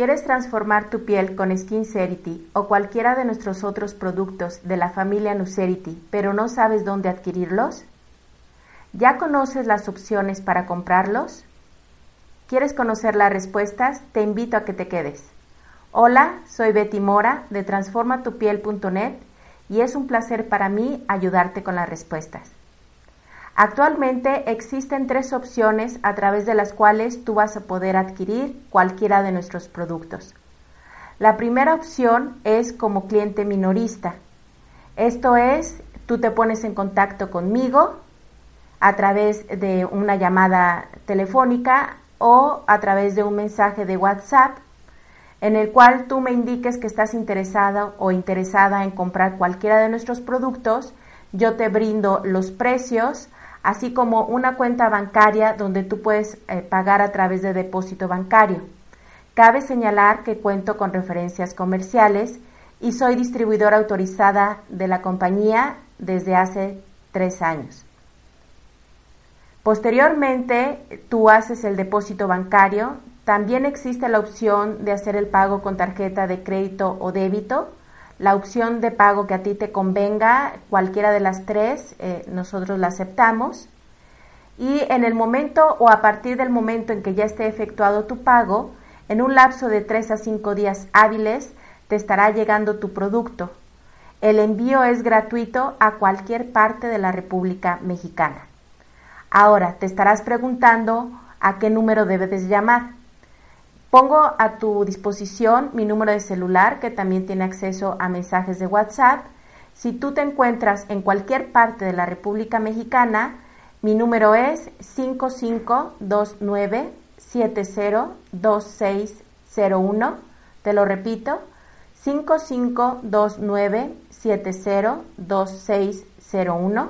¿Quieres transformar tu piel con Skincerity o cualquiera de nuestros otros productos de la familia Nucerity, pero no sabes dónde adquirirlos? ¿Ya conoces las opciones para comprarlos? ¿Quieres conocer las respuestas? Te invito a que te quedes. Hola, soy Betty Mora de transformatupiel.net y es un placer para mí ayudarte con las respuestas. Actualmente existen tres opciones a través de las cuales tú vas a poder adquirir cualquiera de nuestros productos. La primera opción es como cliente minorista. Esto es, tú te pones en contacto conmigo a través de una llamada telefónica o a través de un mensaje de WhatsApp en el cual tú me indiques que estás interesado o interesada en comprar cualquiera de nuestros productos. Yo te brindo los precios, así como una cuenta bancaria donde tú puedes eh, pagar a través de depósito bancario. Cabe señalar que cuento con referencias comerciales y soy distribuidora autorizada de la compañía desde hace tres años. Posteriormente, tú haces el depósito bancario. También existe la opción de hacer el pago con tarjeta de crédito o débito la opción de pago que a ti te convenga, cualquiera de las tres, eh, nosotros la aceptamos. Y en el momento o a partir del momento en que ya esté efectuado tu pago, en un lapso de 3 a 5 días hábiles, te estará llegando tu producto. El envío es gratuito a cualquier parte de la República Mexicana. Ahora, te estarás preguntando a qué número debes llamar. Pongo a tu disposición mi número de celular que también tiene acceso a mensajes de WhatsApp. Si tú te encuentras en cualquier parte de la República Mexicana, mi número es 5529702601. Te lo repito, 5529702601.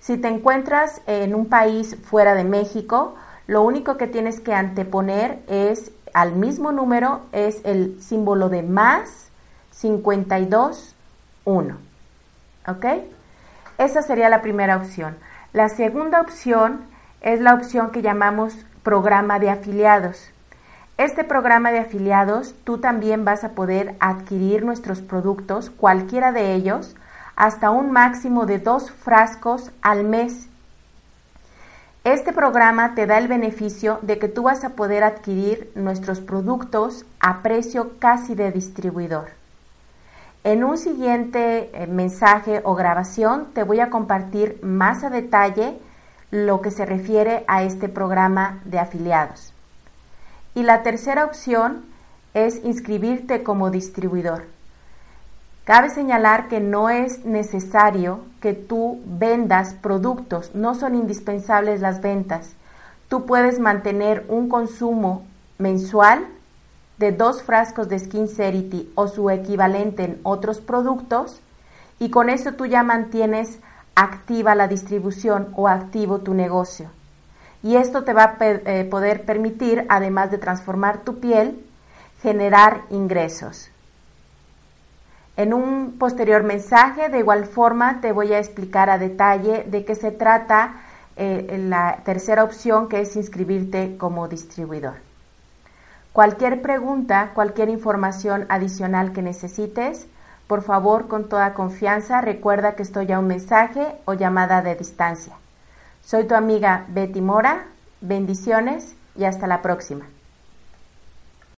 Si te encuentras en un país fuera de México, lo único que tienes que anteponer es al mismo número es el símbolo de más 52, 1. ¿Ok? Esa sería la primera opción. La segunda opción es la opción que llamamos programa de afiliados. Este programa de afiliados tú también vas a poder adquirir nuestros productos, cualquiera de ellos, hasta un máximo de dos frascos al mes este programa te da el beneficio de que tú vas a poder adquirir nuestros productos a precio casi de distribuidor. En un siguiente eh, mensaje o grabación te voy a compartir más a detalle lo que se refiere a este programa de afiliados. Y la tercera opción es inscribirte como distribuidor. Cabe señalar que no es necesario que tú vendas productos, no son indispensables las ventas. Tú puedes mantener un consumo mensual de dos frascos de Skin Serity o su equivalente en otros productos y con eso tú ya mantienes activa la distribución o activo tu negocio. Y esto te va a eh, poder permitir, además de transformar tu piel, generar ingresos. En un posterior mensaje, de igual forma, te voy a explicar a detalle de qué se trata eh, la tercera opción, que es inscribirte como distribuidor. Cualquier pregunta, cualquier información adicional que necesites, por favor, con toda confianza, recuerda que estoy a un mensaje o llamada de distancia. Soy tu amiga Betty Mora, bendiciones y hasta la próxima.